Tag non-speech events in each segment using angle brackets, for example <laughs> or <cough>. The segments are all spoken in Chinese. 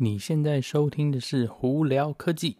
你现在收听的是胡聊科技。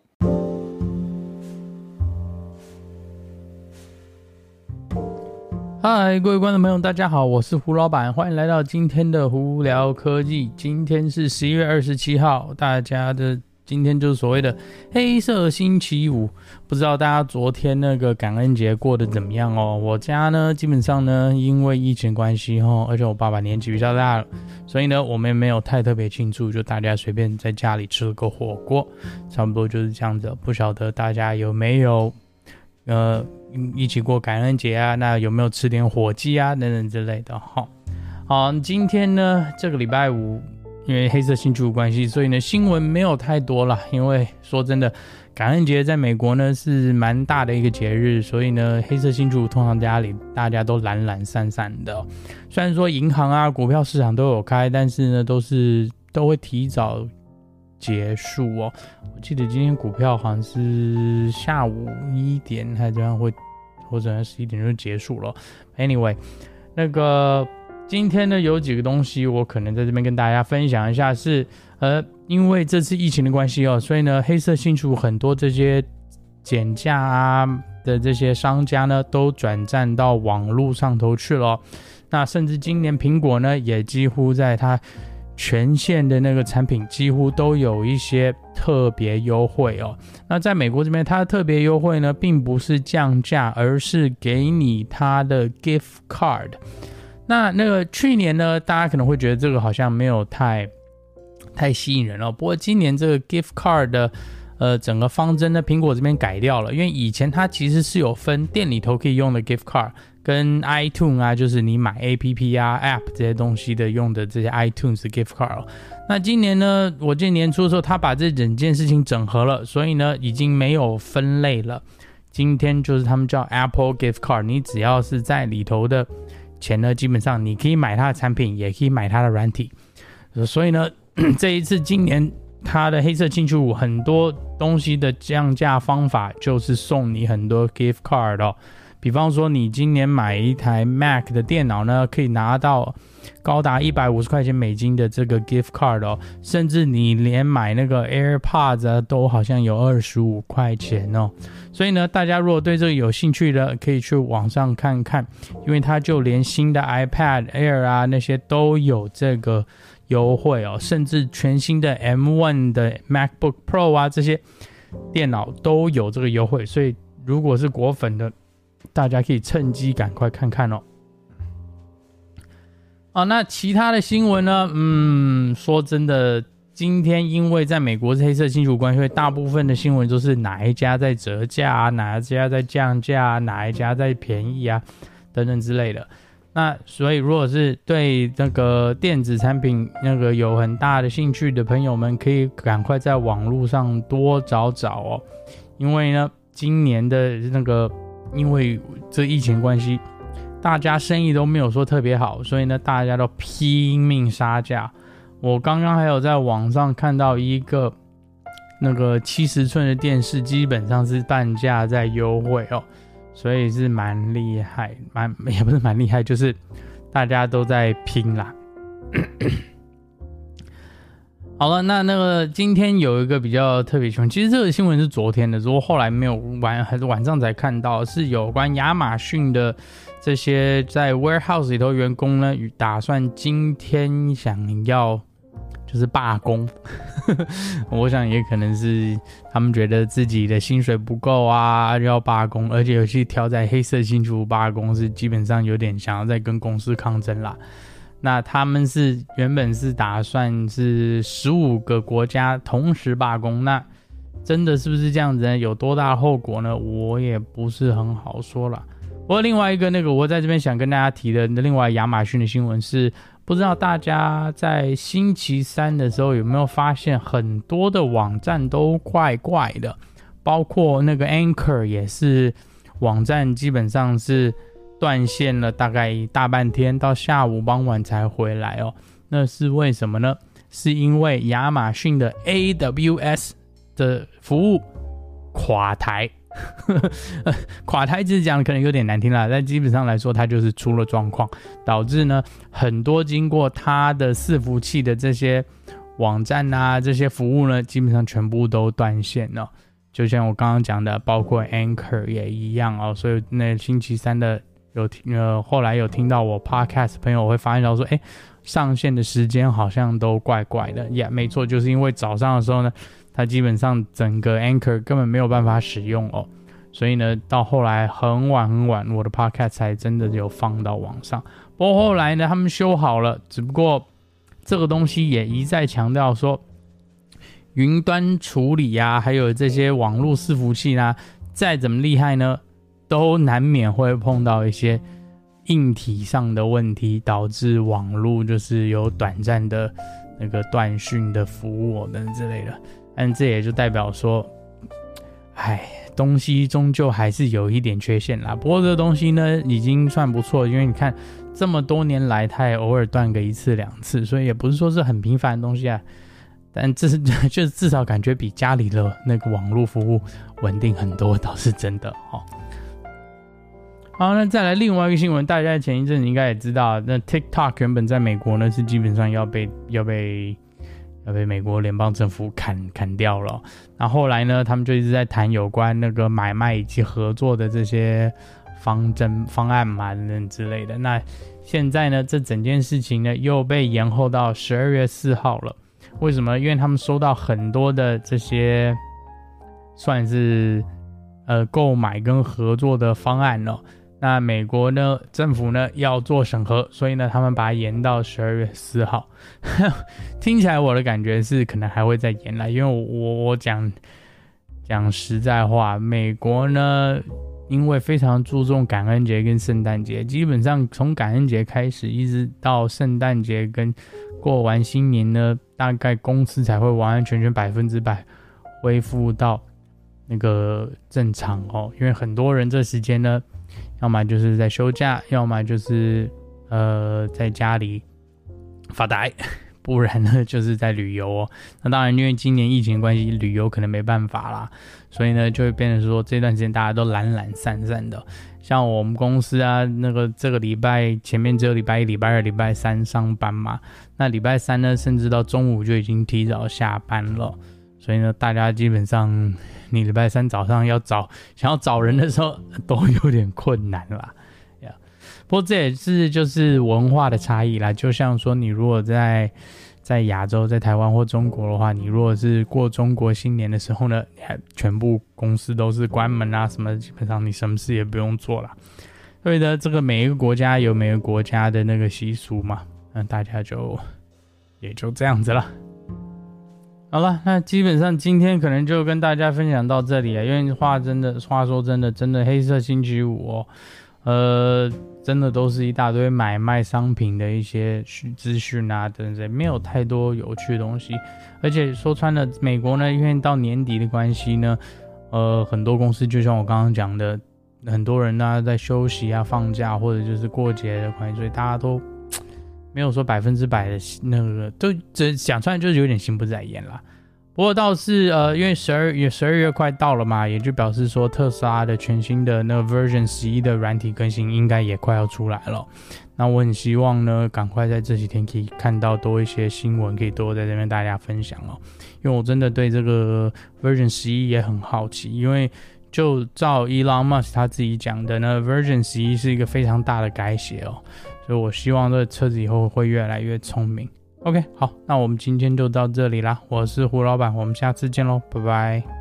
嗨，各位观众朋友，大家好，我是胡老板，欢迎来到今天的胡聊科技。今天是十一月二十七号，大家的。今天就是所谓的黑色星期五，不知道大家昨天那个感恩节过得怎么样哦？我家呢，基本上呢，因为疫情关系哦，而且我爸爸年纪比较大了，所以呢，我们也没有太特别庆祝，就大家随便在家里吃了个火锅，差不多就是这样子。不晓得大家有没有呃一起过感恩节啊？那有没有吃点火鸡啊等等之类的？哈，好，今天呢，这个礼拜五。因为黑色星期五关系，所以呢，新闻没有太多了。因为说真的，感恩节在美国呢是蛮大的一个节日，所以呢，黑色星期五通常家里大家都懒懒散散的。虽然说银行啊、股票市场都有开，但是呢，都是都会提早结束哦。我记得今天股票好像是下午一点还这样会，或者十一点就结束了。Anyway，那个。今天呢，有几个东西我可能在这边跟大家分享一下是，呃，因为这次疫情的关系哦，所以呢，黑色星期五很多这些减价啊的这些商家呢，都转战到网络上头去了。那甚至今年苹果呢，也几乎在它全线的那个产品几乎都有一些特别优惠哦。那在美国这边，它的特别优惠呢，并不是降价，而是给你它的 gift card。那那个去年呢，大家可能会觉得这个好像没有太太吸引人了。不过今年这个 gift card 的呃整个方针呢，苹果这边改掉了，因为以前它其实是有分店里头可以用的 gift card，跟 iTunes 啊，就是你买 APP 啊 App 这些东西的用的这些 iTunes 的 gift card。那今年呢，我记得年初的时候，他把这整件事情整合了，所以呢，已经没有分类了。今天就是他们叫 Apple gift card，你只要是在里头的。钱呢，基本上你可以买它的产品，也可以买它的软体。所以呢，<clears throat> 这一次今年它的黑色星期五很多东西的降价方法就是送你很多 gift card 哦。比方说，你今年买一台 Mac 的电脑呢，可以拿到高达一百五十块钱美金的这个 gift card 哦。甚至你连买那个 AirPods，都好像有二十五块钱哦。所以呢，大家如果对这个有兴趣的，可以去网上看看，因为它就连新的 iPad Air 啊那些都有这个优惠哦，甚至全新的 M1 的 MacBook Pro 啊这些电脑都有这个优惠。所以如果是果粉的，大家可以趁机赶快看看哦。好，那其他的新闻呢？嗯，说真的。今天因为在美国是黑色星期五关系，所以大部分的新闻都是哪一家在折价啊，哪一家在降价啊，哪一家在便宜啊，等等之类的。那所以如果是对那个电子产品那个有很大的兴趣的朋友们，可以赶快在网络上多找找哦。因为呢，今年的那个因为这疫情关系，大家生意都没有说特别好，所以呢，大家都拼命杀价。我刚刚还有在网上看到一个那个七十寸的电视，基本上是半价在优惠哦，所以是蛮厉害，蛮也不是蛮厉害，就是大家都在拼啦。好了，那那个今天有一个比较特别新闻，其实这个新闻是昨天的，如果后来没有晚还是晚上才看到，是有关亚马逊的这些在 warehouse 里头员工呢，打算今天想要。就是罢工，<laughs> 我想也可能是他们觉得自己的薪水不够啊，要罢工，而且尤其挑在黑色星期五罢工，是基本上有点想要在跟公司抗争啦。那他们是原本是打算是十五个国家同时罢工，那真的是不是这样子呢？有多大后果呢？我也不是很好说了。不过另外一个那个我在这边想跟大家提的另外亚马逊的新闻是。不知道大家在星期三的时候有没有发现，很多的网站都怪怪的，包括那个 Anchor 也是，网站基本上是断线了，大概大半天，到下午傍晚才回来哦。那是为什么呢？是因为亚马逊的 AWS 的服务垮台。<laughs> 垮台字讲的可能有点难听啦，但基本上来说，它就是出了状况，导致呢很多经过它的伺服器的这些网站啊这些服务呢，基本上全部都断线了。就像我刚刚讲的，包括 Anchor 也一样哦。所以那星期三的有听呃，后来有听到我 Podcast 朋友会发现到说，哎，上线的时间好像都怪怪的。也、yeah, 没错，就是因为早上的时候呢，它基本上整个 Anchor 根本没有办法使用哦。所以呢，到后来很晚很晚，我的 Podcast 才真的有放到网上。不过后来呢，他们修好了，只不过这个东西也一再强调说。云端处理呀、啊，还有这些网络伺服器啊，再怎么厉害呢，都难免会碰到一些硬体上的问题，导致网络就是有短暂的那个断讯的服务等之类的。但这也就代表说，哎，东西终究还是有一点缺陷啦。不过这东西呢，已经算不错，因为你看这么多年来，它也偶尔断个一次两次，所以也不是说是很频繁的东西啊。但这 <laughs> 是就至少感觉比家里的那个网络服务稳定很多，倒是真的哦。好，那再来另外一个新闻，大家前一阵子应该也知道，那 TikTok 原本在美国呢是基本上要被要被要被美国联邦政府砍砍掉了。那后来呢，他们就一直在谈有关那个买卖以及合作的这些方针方案嘛等等之类的。那现在呢，这整件事情呢又被延后到十二月四号了。为什么？因为他们收到很多的这些算是呃购买跟合作的方案了。那美国呢政府呢要做审核，所以呢他们把它延到十二月四号。<laughs> 听起来我的感觉是可能还会再延来，因为我我讲讲实在话，美国呢因为非常注重感恩节跟圣诞节，基本上从感恩节开始一直到圣诞节跟过完新年呢。大概公司才会完完全全百分之百恢复到那个正常哦，因为很多人这时间呢，要么就是在休假，要么就是呃在家里发呆，<laughs> 不然呢就是在旅游哦。那当然，因为今年疫情关系，旅游可能没办法啦，所以呢就会变成说这段时间大家都懒懒散散的。像我们公司啊，那个这个礼拜前面只有礼拜一、礼拜二、礼拜三上班嘛，那礼拜三呢，甚至到中午就已经提早下班了，所以呢，大家基本上你礼拜三早上要找想要找人的时候 <laughs> 都有点困难啦。呀，不过这也是就是文化的差异啦，就像说你如果在。在亚洲，在台湾或中国的话，你如果是过中国新年的时候呢，你还全部公司都是关门啊，什么基本上你什么事也不用做了。所以呢，这个每一个国家有每个国家的那个习俗嘛，那大家就也就这样子了。好了，那基本上今天可能就跟大家分享到这里了，因为话真的，话说真的，真的黑色星期五哦。呃，真的都是一大堆买卖商品的一些资讯啊，等等，没有太多有趣的东西。而且说穿了，美国呢，因为到年底的关系呢，呃，很多公司就像我刚刚讲的，很多人呢在休息啊、放假或者就是过节的关系，所以大家都没有说百分之百的那个，都这讲出来就是有点心不在焉啦。不过倒是呃，因为十二月十二月快到了嘛，也就表示说特斯拉的全新的那个 Version 十一的软体更新应该也快要出来了。那我很希望呢，赶快在这几天可以看到多一些新闻，可以多在这边大家分享哦。因为我真的对这个 Version 十一也很好奇，因为就照 Elon Musk 他自己讲的呢，Version 十一是一个非常大的改写哦，所以我希望这个车子以后会越来越聪明。OK，好，那我们今天就到这里啦。我是胡老板，我们下次见喽，拜拜。